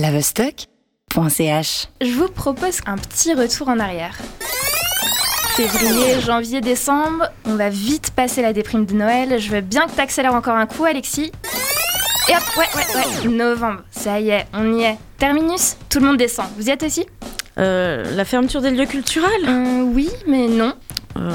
lavestock.ch. Je vous propose un petit retour en arrière. Février, janvier, décembre, on va vite passer la déprime de Noël. Je veux bien que t'accélères encore un coup, Alexis. Et hop, ouais, ouais, ouais, novembre, ça y est, on y est. Terminus, tout le monde descend. Vous y êtes aussi? Euh, la fermeture des lieux culturels? Euh, Oui, mais non. Euh,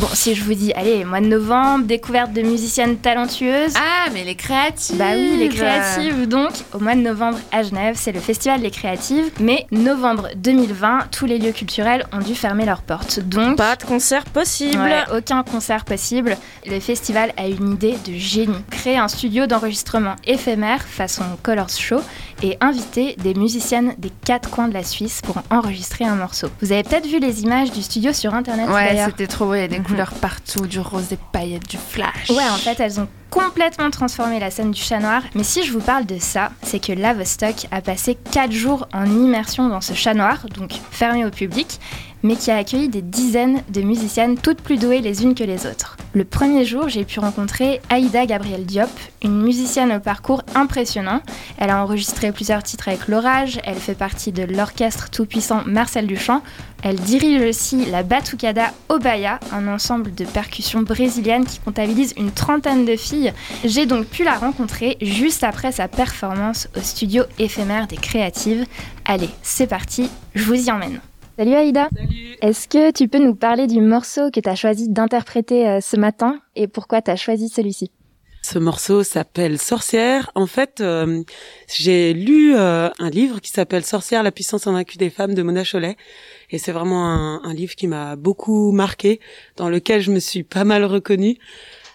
Bon, si je vous dis, allez, mois de novembre, découverte de musiciennes talentueuses. Ah, mais les créatives Bah oui, les créatives. Donc, au mois de novembre à Genève, c'est le festival des créatives. Mais novembre 2020, tous les lieux culturels ont dû fermer leurs portes. Donc, Pas de concert possible. Ouais, aucun concert possible. Le festival a une idée de génie. Créer un studio d'enregistrement éphémère façon Colors Show et inviter des musiciennes des quatre coins de la Suisse pour enregistrer un morceau. Vous avez peut-être vu les images du studio sur internet Ouais, c'était trop beau, il y a des couleurs partout, du rose, des paillettes, du flash. Ouais, en fait, elles ont complètement transformé la scène du chat noir. Mais si je vous parle de ça, c'est que Lavestock a passé 4 jours en immersion dans ce chat noir, donc fermé au public, mais qui a accueilli des dizaines de musiciennes, toutes plus douées les unes que les autres. Le premier jour, j'ai pu rencontrer Aïda Gabriel Diop, une musicienne au parcours impressionnant. Elle a enregistré plusieurs titres avec l'orage, elle fait partie de l'orchestre tout-puissant Marcel Duchamp, elle dirige aussi la Batucada Obaya, un ensemble de percussions brésiliennes qui comptabilise une trentaine de filles. J'ai donc pu la rencontrer juste après sa performance au studio éphémère des créatives. Allez, c'est parti, je vous y emmène. Salut Aïda Est-ce que tu peux nous parler du morceau que tu as choisi d'interpréter euh, ce matin et pourquoi tu as choisi celui-ci? Ce morceau s'appelle Sorcière. En fait, euh, j'ai lu euh, un livre qui s'appelle Sorcière, la puissance invaincue des femmes de Mona Chollet. Et c'est vraiment un, un livre qui m'a beaucoup marqué, dans lequel je me suis pas mal reconnue.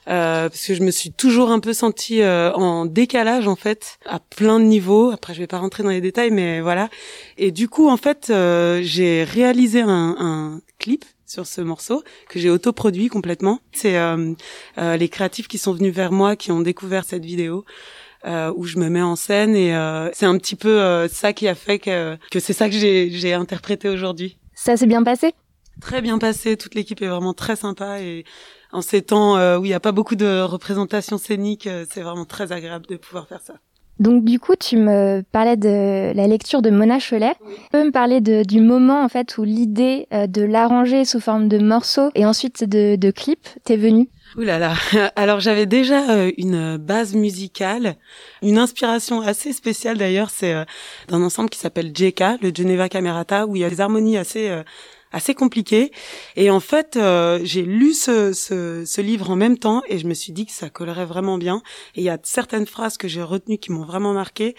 Euh, parce que je me suis toujours un peu sentie euh, en décalage en fait à plein de niveaux. Après, je vais pas rentrer dans les détails, mais voilà. Et du coup, en fait, euh, j'ai réalisé un, un clip sur ce morceau que j'ai autoproduit complètement. C'est euh, euh, les créatifs qui sont venus vers moi, qui ont découvert cette vidéo. euh, où je me mets en scène et euh, c'est un petit peu euh, ça qui a fait que, que c'est ça que j'ai j'ai interprété aujourd'hui. Ça s'est bien passé? Très bien passé, toute l'équipe est vraiment très sympa et en ces temps euh, où il n'y a pas beaucoup de représentation scénique, euh, c'est vraiment très agréable de pouvoir faire ça. Donc du coup, tu me parlais de la lecture de Mona Cholet. Tu peux me parler de- du moment en fait où l'idée euh, de l'arranger sous forme de morceaux et ensuite de, de clip t'est venue? Ouh là là. Alors j'avais déjà une base musicale, une inspiration assez spéciale d'ailleurs, c'est d'un ensemble qui s'appelle JK, le Geneva Camerata, où il y a des harmonies assez assez compliquées. Et en fait, euh, j'ai lu ce, ce, ce livre en même temps et je me suis dit que ça collerait vraiment bien. Et il y a certaines phrases que j'ai retenues qui m'ont vraiment marqué,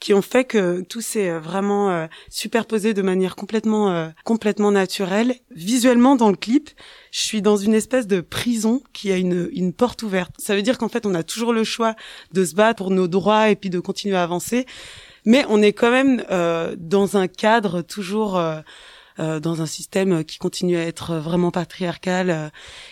qui ont fait que tout s'est euh, vraiment euh, superposé de manière complètement euh, complètement naturelle. Visuellement dans le clip, je suis dans une espèce de prison qui a une, une porte ouverte. Ça veut dire qu'en fait, on a toujours le choix de se battre pour nos droits et puis de continuer à avancer. Mais on est quand même euh, dans un cadre toujours... euh, dans un système qui continue à être vraiment patriarcal. Euh,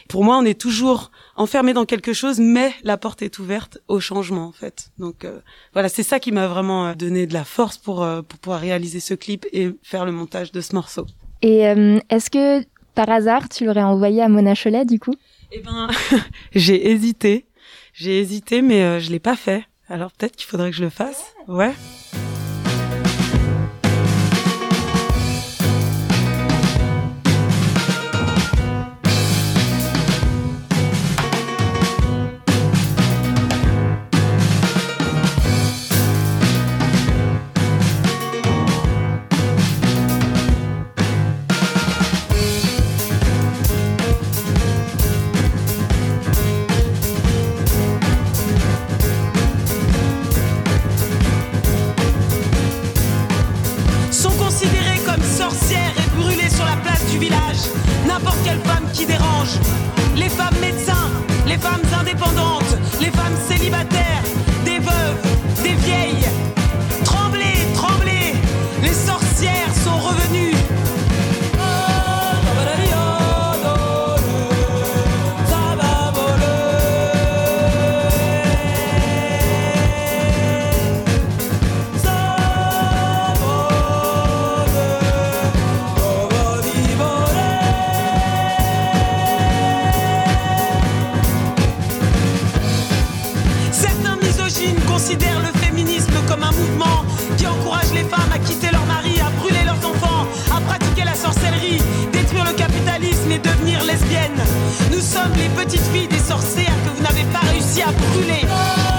Pour moi, on est toujours enfermé dans quelque chose, mais la porte est ouverte au changement, en fait. Donc euh, voilà, c'est ça qui m'a vraiment donné de la force pour, pour pouvoir réaliser ce clip et faire le montage de ce morceau. Et euh, est-ce que par hasard tu l'aurais envoyé à Mona Cholet du coup? Eh ben, j'ai hésité. J'ai hésité, mais euh, je l'ai pas fait. Alors peut-être qu'il faudrait que je le fasse. Ouais. Devenir lesbienne. Nous sommes les petites filles des sorcières que vous n'avez pas réussi à brûler.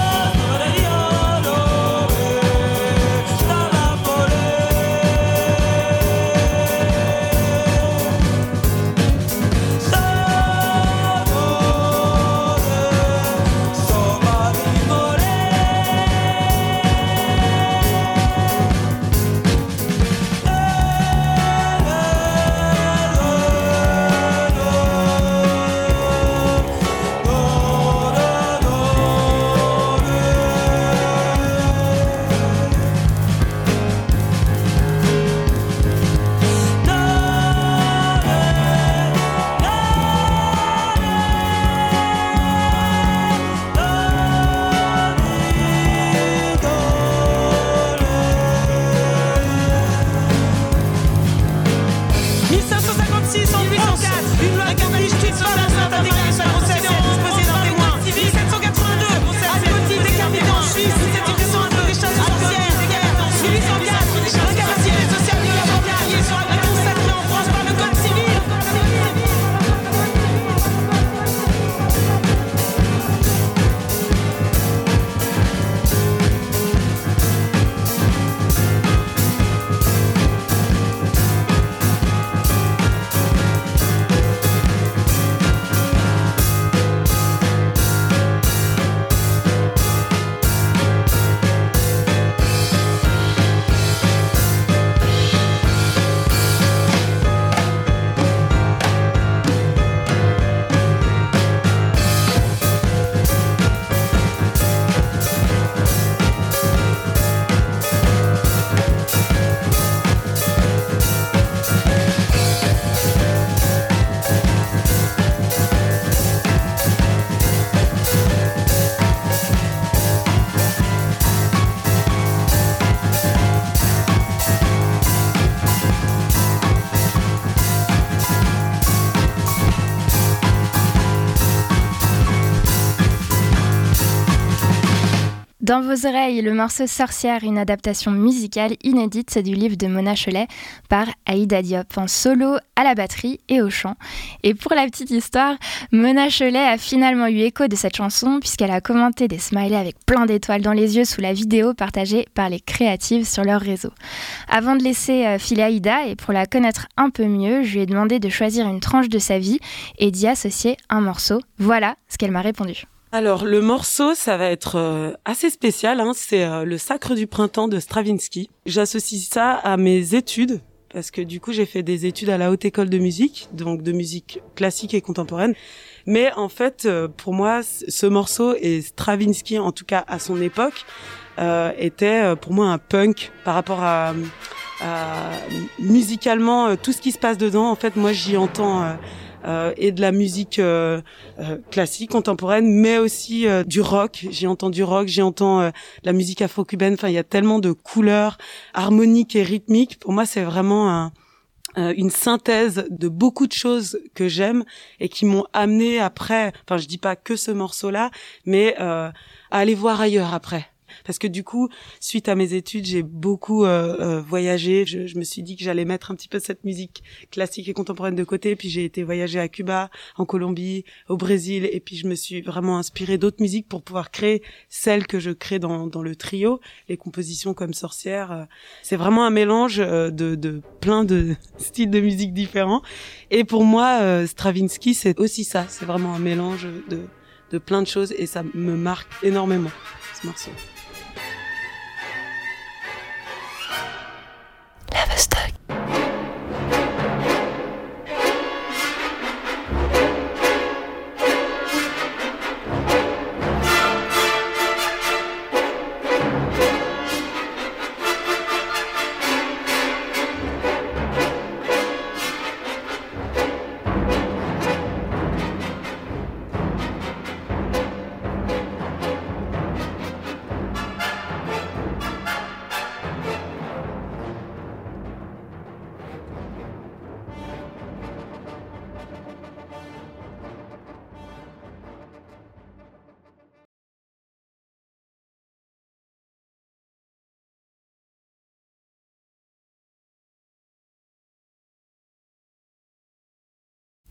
Dans vos oreilles, le morceau Sorcière, une adaptation musicale inédite du livre de Mona Cholet par Aïda Diop en solo à la batterie et au chant. Et pour la petite histoire, Mona Cholet a finalement eu écho de cette chanson puisqu'elle a commenté des smileys avec plein d'étoiles dans les yeux sous la vidéo partagée par les créatives sur leur réseau. Avant de laisser euh, filer Aïda et pour la connaître un peu mieux, je lui ai demandé de choisir une tranche de sa vie et d'y associer un morceau. Voilà ce qu'elle m'a répondu. Alors le morceau, ça va être euh, assez spécial. Hein. C'est euh, le Sacre du printemps de Stravinsky. J'associe ça à mes études parce que du coup j'ai fait des études à la haute école de musique, donc de musique classique et contemporaine. Mais en fait, euh, pour moi, ce morceau et Stravinsky, en tout cas à son époque, était pour moi un punk par rapport à, à musicalement tout ce qui se passe dedans. En fait, moi j'y entends euh, et de la musique euh, euh, classique, contemporaine, mais aussi du rock. J'y entends du rock, j'y entends la musique afro-cubaine. Enfin, il y a tellement de couleurs harmoniques et rythmiques. Pour moi, c'est vraiment un, une synthèse de beaucoup de choses que j'aime et qui m'ont amené après. Enfin, je dis pas que ce morceau-là, mais à aller voir ailleurs après parce que du coup, suite à mes études, j'ai beaucoup euh, euh, voyagé. Je, je, me suis dit que j'allais mettre un petit peu cette musique classique et contemporaine de côté. Puis j'ai été voyager à Cuba, en Colombie, au Brésil, et puis je me suis vraiment inspirée d'autres musiques pour pouvoir créer celles que je crée dans, dans le trio, les compositions comme Sorcière. Euh, c'est vraiment un mélange de, de plein de styles de musique différents. Et pour moi, Stravinsky, c'est aussi ça. C'est vraiment un mélange de de plein de choses et ça me marque énormément ce morceau.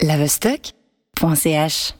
lavestock.ch